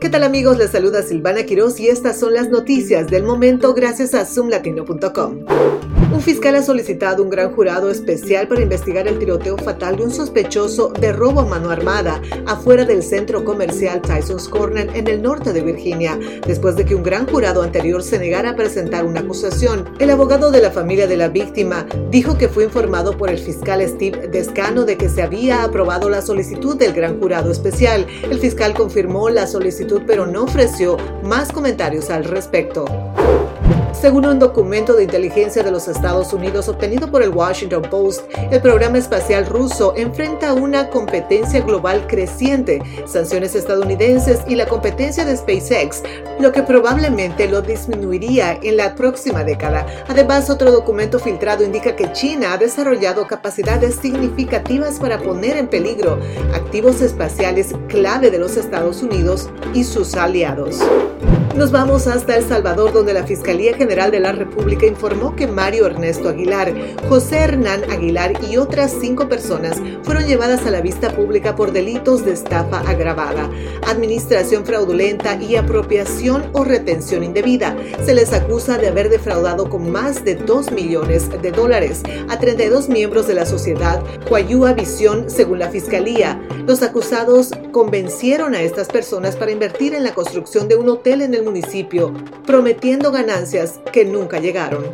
¿Qué tal amigos? Les saluda Silvana Quiroz y estas son las noticias del momento gracias a zoomlatino.com. Un fiscal ha solicitado un gran jurado especial para investigar el tiroteo fatal de un sospechoso de robo a mano armada afuera del centro comercial Tyson's Corner en el norte de Virginia, después de que un gran jurado anterior se negara a presentar una acusación. El abogado de la familia de la víctima dijo que fue informado por el fiscal Steve Descano de que se había aprobado la solicitud del gran jurado especial. El fiscal confirmó la solicitud pero no ofreció más comentarios al respecto. Según un documento de inteligencia de los Estados Unidos obtenido por el Washington Post, el programa espacial ruso enfrenta una competencia global creciente, sanciones estadounidenses y la competencia de SpaceX, lo que probablemente lo disminuiría en la próxima década. Además, otro documento filtrado indica que China ha desarrollado capacidades significativas para poner en peligro activos espaciales clave de los Estados Unidos y sus aliados. Nos vamos hasta El Salvador, donde la Fiscalía General de la República informó que Mario Ernesto Aguilar, José Hernán Aguilar y otras cinco personas fueron llevadas a la vista pública por delitos de estafa agravada, administración fraudulenta y apropiación o retención indebida. Se les acusa de haber defraudado con más de 2 millones de dólares a 32 miembros de la sociedad Coayúa Visión, según la Fiscalía. Los acusados convencieron a estas personas para invertir en la construcción de un hotel en el municipio, prometiendo ganancias que nunca llegaron.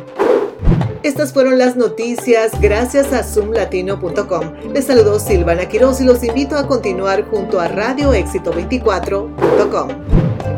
Estas fueron las noticias gracias a zoomlatino.com. Les saludó Silvana Quiroz y los invito a continuar junto a radioéxito24.com.